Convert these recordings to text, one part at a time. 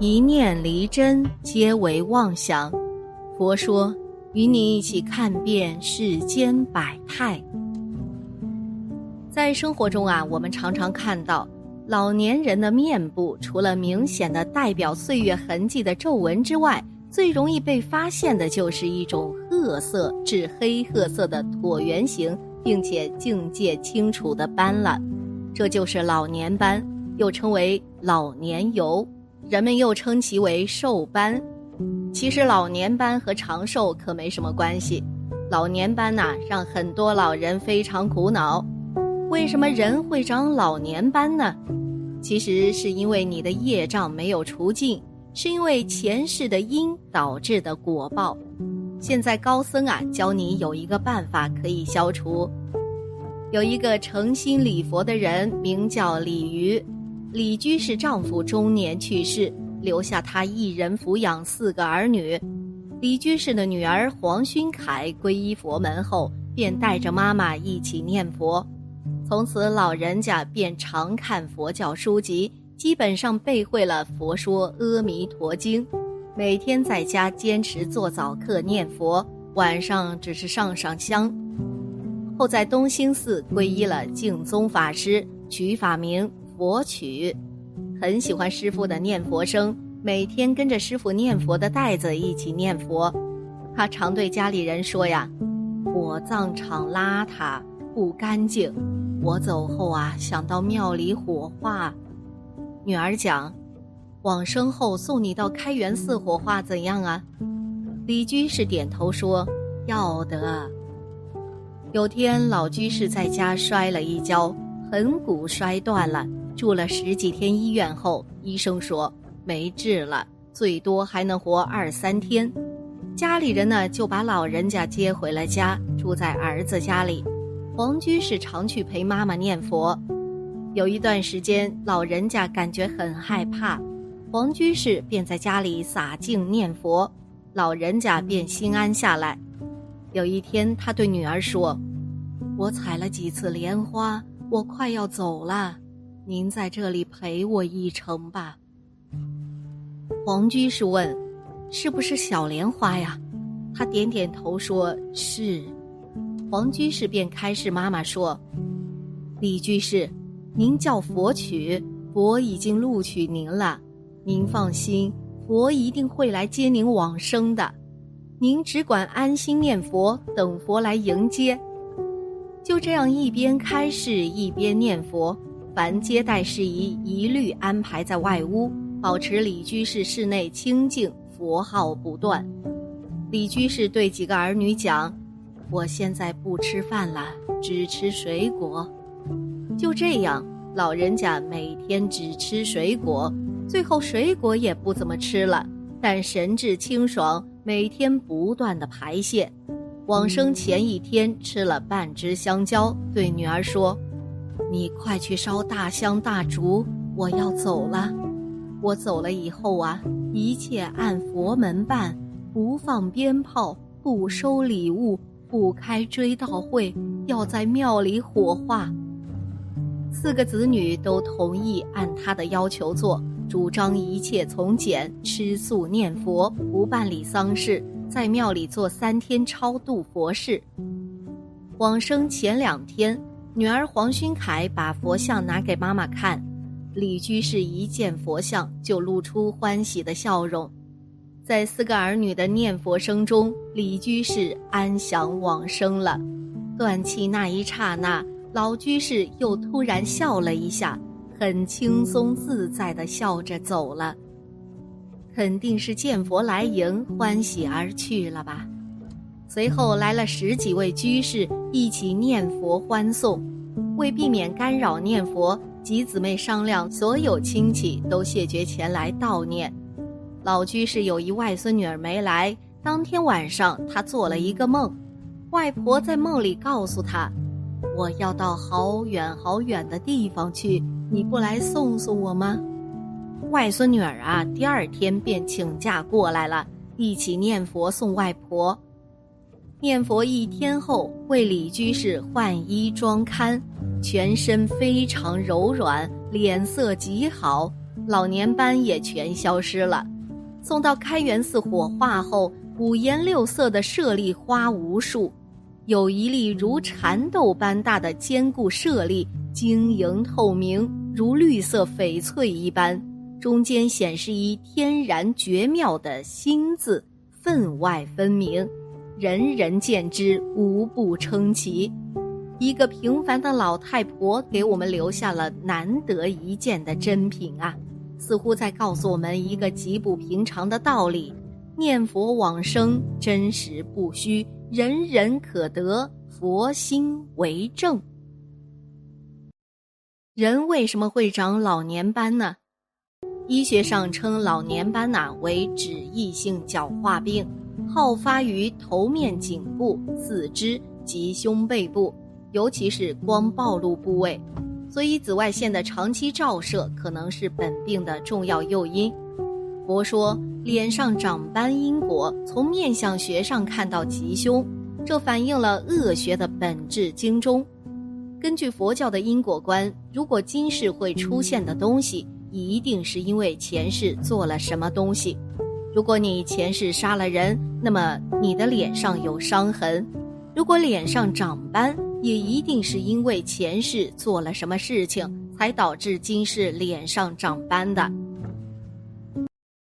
一念离真，皆为妄想。佛说，与你一起看遍世间百态。在生活中啊，我们常常看到老年人的面部，除了明显的代表岁月痕迹的皱纹之外，最容易被发现的就是一种褐色至黑褐色的椭圆形，并且境界清楚的斑了。这就是老年斑，又称为老年疣，人们又称其为寿斑。其实老年斑和长寿可没什么关系。老年斑呐，让很多老人非常苦恼。为什么人会长老年斑呢？其实是因为你的业障没有除尽。是因为前世的因导致的果报，现在高僧啊教你有一个办法可以消除。有一个诚心礼佛的人，名叫李渔。李居士丈夫中年去世，留下他一人抚养四个儿女。李居士的女儿黄勋凯皈依佛门后，便带着妈妈一起念佛，从此老人家便常看佛教书籍。基本上背会了《佛说阿弥陀经》，每天在家坚持做早课念佛，晚上只是上上香。后在东兴寺皈依了净宗法师，取法名佛曲，很喜欢师傅的念佛声，每天跟着师傅念佛的袋子一起念佛。他常对家里人说呀：“火葬场邋遢不干净，我走后啊，想到庙里火化。”女儿讲：“往生后送你到开元寺火化怎样啊？”李居士点头说：“要得。”有天老居士在家摔了一跤，盆骨摔断了，住了十几天医院后，医生说没治了，最多还能活二三天。家里人呢就把老人家接回了家，住在儿子家里。黄居士常去陪妈妈念佛。有一段时间，老人家感觉很害怕，黄居士便在家里洒净念佛，老人家便心安下来。有一天，他对女儿说：“我采了几次莲花，我快要走了，您在这里陪我一程吧。”黄居士问：“是不是小莲花呀？”他点点头说：“是。”黄居士便开示妈妈说：“李居士。”您叫佛取，佛已经录取您了，您放心，佛一定会来接您往生的，您只管安心念佛，等佛来迎接。就这样一边开示一边念佛，凡接待事宜一律安排在外屋，保持李居士室内清净，佛号不断。李居士对几个儿女讲：“我现在不吃饭了，只吃水果。”就这样，老人家每天只吃水果，最后水果也不怎么吃了，但神志清爽，每天不断的排泄。往生前一天吃了半只香蕉，对女儿说：“你快去烧大香大烛，我要走了。我走了以后啊，一切按佛门办，不放鞭炮，不收礼物，不开追悼会，要在庙里火化。”四个子女都同意按他的要求做，主张一切从简，吃素念佛，不办理丧事，在庙里做三天超度佛事。往生前两天，女儿黄勋凯把佛像拿给妈妈看，李居士一见佛像就露出欢喜的笑容。在四个儿女的念佛声中，李居士安详往生了。断气那一刹那。老居士又突然笑了一下，很轻松自在的笑着走了。肯定是见佛来迎，欢喜而去了吧。随后来了十几位居士一起念佛欢送。为避免干扰念佛，几姊妹商量，所有亲戚都谢绝前来悼念。老居士有一外孙女儿没来，当天晚上他做了一个梦，外婆在梦里告诉他。我要到好远好远的地方去，你不来送送我吗？外孙女儿啊，第二天便请假过来了，一起念佛送外婆。念佛一天后，为李居士换衣装龛，全身非常柔软，脸色极好，老年斑也全消失了。送到开元寺火化后，五颜六色的舍利花无数，有一粒如蚕豆般大的坚固舍利，晶莹透明，如绿色翡翠一般，中间显示一天然绝妙的“心”字，分外分明，人人见之无不称奇。一个平凡的老太婆给我们留下了难得一见的珍品啊，似乎在告诉我们一个极不平常的道理：念佛往生真实不虚，人人可得，佛心为证。人为什么会长老年斑呢？医学上称老年斑呐为脂溢性角化病，好发于头面颈部、四肢及胸背部。尤其是光暴露部位，所以紫外线的长期照射可能是本病的重要诱因。佛说脸上长斑因果，从面相学上看到吉凶，这反映了恶学的本质精中。根据佛教的因果观，如果今世会出现的东西，一定是因为前世做了什么东西。如果你前世杀了人，那么你的脸上有伤痕；如果脸上长斑，也一定是因为前世做了什么事情，才导致今世脸上长斑的。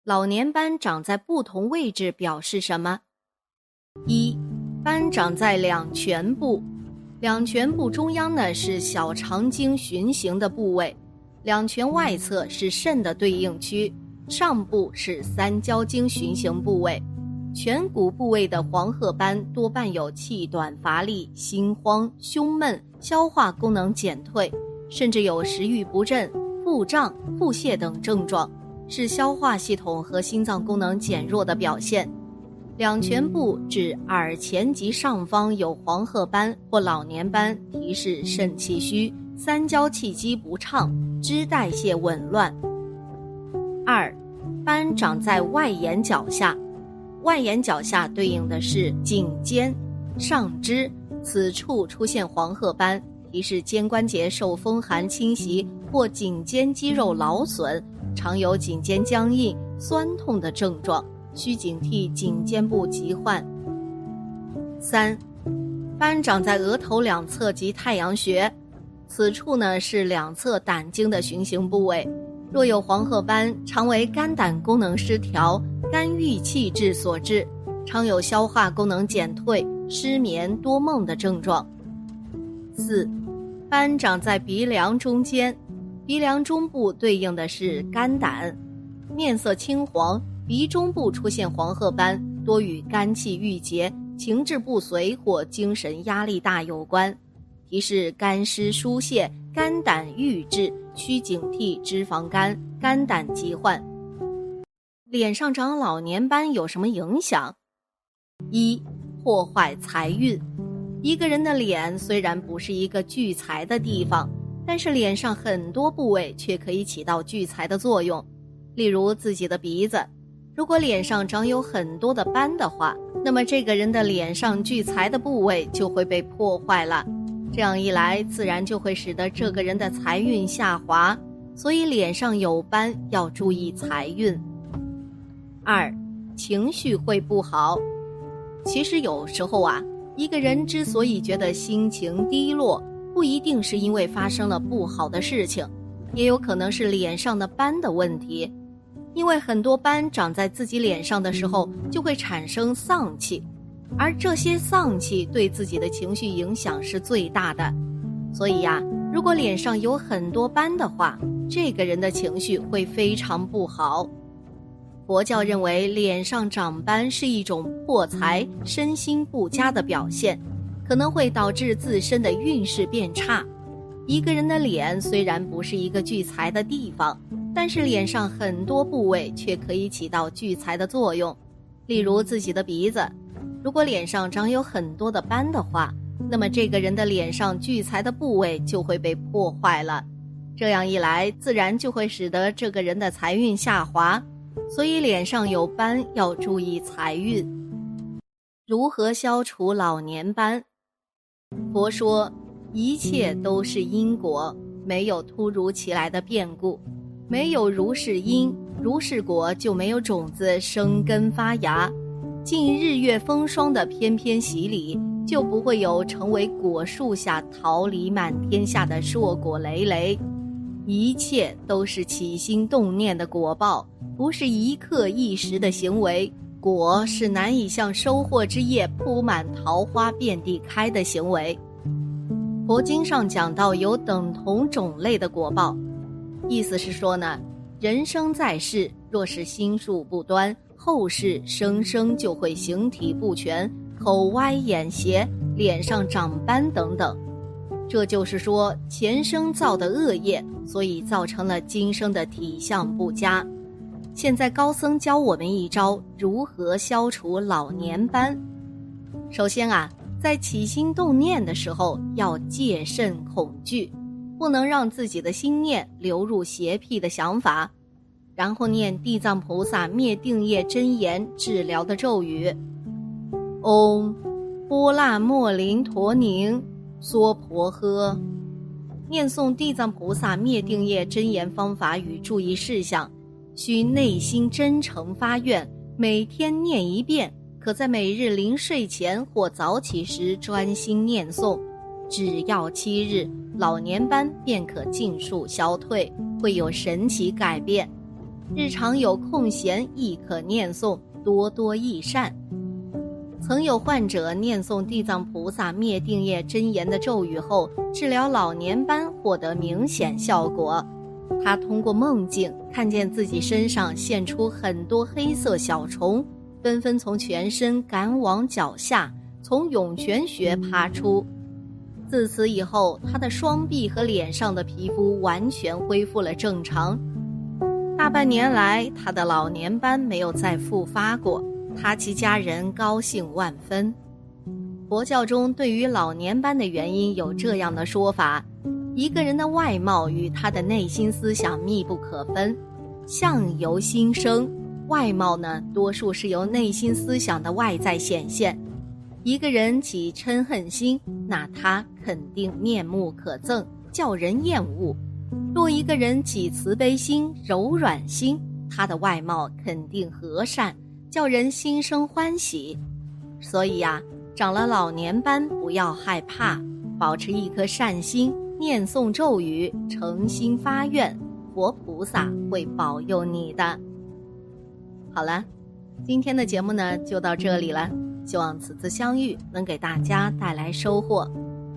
老年斑长在不同位置表示什么？一，斑长在两颧部，两颧部中央呢是小肠经循行的部位，两颧外侧是肾的对应区，上部是三焦经循行部位。颧骨部位的黄褐斑多伴有气短乏力、心慌、胸闷、消化功能减退，甚至有食欲不振、腹胀、腹泻等症状，是消化系统和心脏功能减弱的表现。两颧部指耳前及上方有黄褐斑或老年斑，提示肾气虚、三焦气机不畅、脂代谢紊乱。二，斑长在外眼角下。外眼角下对应的是颈肩、上肢，此处出现黄褐斑，提示肩关节受风寒侵袭或颈肩肌肉劳损，常有颈肩僵硬、酸痛的症状，需警惕颈肩部疾患。三，斑长在额头两侧及太阳穴，此处呢是两侧胆经的循行部位，若有黄褐斑，常为肝胆功能失调。肝郁气滞所致，常有消化功能减退、失眠多梦的症状。四，斑长在鼻梁中间，鼻梁中部对应的是肝胆，面色青黄，鼻中部出现黄褐斑，多与肝气郁结、情志不遂或精神压力大有关，提示肝湿疏泄、肝胆郁滞，需警惕脂肪肝、肝胆疾患。脸上长老年斑有什么影响？一、破坏财运。一个人的脸虽然不是一个聚财的地方，但是脸上很多部位却可以起到聚财的作用。例如自己的鼻子，如果脸上长有很多的斑的话，那么这个人的脸上聚财的部位就会被破坏了。这样一来，自然就会使得这个人的财运下滑。所以脸上有斑要注意财运。二，情绪会不好。其实有时候啊，一个人之所以觉得心情低落，不一定是因为发生了不好的事情，也有可能是脸上的斑的问题。因为很多斑长在自己脸上的时候，就会产生丧气，而这些丧气对自己的情绪影响是最大的。所以呀，如果脸上有很多斑的话，这个人的情绪会非常不好。佛教认为，脸上长斑是一种破财、身心不佳的表现，可能会导致自身的运势变差。一个人的脸虽然不是一个聚财的地方，但是脸上很多部位却可以起到聚财的作用。例如自己的鼻子，如果脸上长有很多的斑的话，那么这个人的脸上聚财的部位就会被破坏了。这样一来，自然就会使得这个人的财运下滑。所以脸上有斑要注意财运。如何消除老年斑？佛说，一切都是因果，没有突如其来的变故。没有如是因，如是果，就没有种子生根发芽。经日月风霜的翩翩洗礼，就不会有成为果树下桃李满天下的硕果累累。一切都是起心动念的果报，不是一刻一时的行为。果是难以像收获之夜铺满桃花遍地开的行为。佛经上讲到有等同种类的果报。意思是说呢，人生在世，若是心术不端，后世生生就会形体不全、口歪眼斜、脸上长斑等等。这就是说，前生造的恶业，所以造成了今生的体相不佳。现在高僧教我们一招，如何消除老年斑。首先啊，在起心动念的时候，要戒慎恐惧。不能让自己的心念流入邪僻的想法，然后念地藏菩萨灭定业真言治疗的咒语：嗡，波那莫林陀宁娑婆诃。念诵地藏菩萨灭定业真言方法与注意事项，需内心真诚发愿，每天念一遍，可在每日临睡前或早起时专心念诵。只要七日，老年斑便可尽数消退，会有神奇改变。日常有空闲亦可念诵，多多益善。曾有患者念诵地藏菩萨灭定业真言的咒语后，治疗老年斑获得明显效果。他通过梦境看见自己身上现出很多黑色小虫，纷纷从全身赶往脚下，从涌泉穴爬出。自此以后，他的双臂和脸上的皮肤完全恢复了正常。半年来，他的老年斑没有再复发过，他及家人高兴万分。佛教中对于老年斑的原因有这样的说法：一个人的外貌与他的内心思想密不可分，相由心生，外貌呢，多数是由内心思想的外在显现。一个人起嗔恨心，那他肯定面目可憎，叫人厌恶；若一个人起慈悲心、柔软心，他的外貌肯定和善，叫人心生欢喜。所以呀，长了老年斑不要害怕，保持一颗善心，念诵咒语，诚心发愿，佛菩萨会保佑你的。好了，今天的节目呢就到这里了。希望此次相遇能给大家带来收获。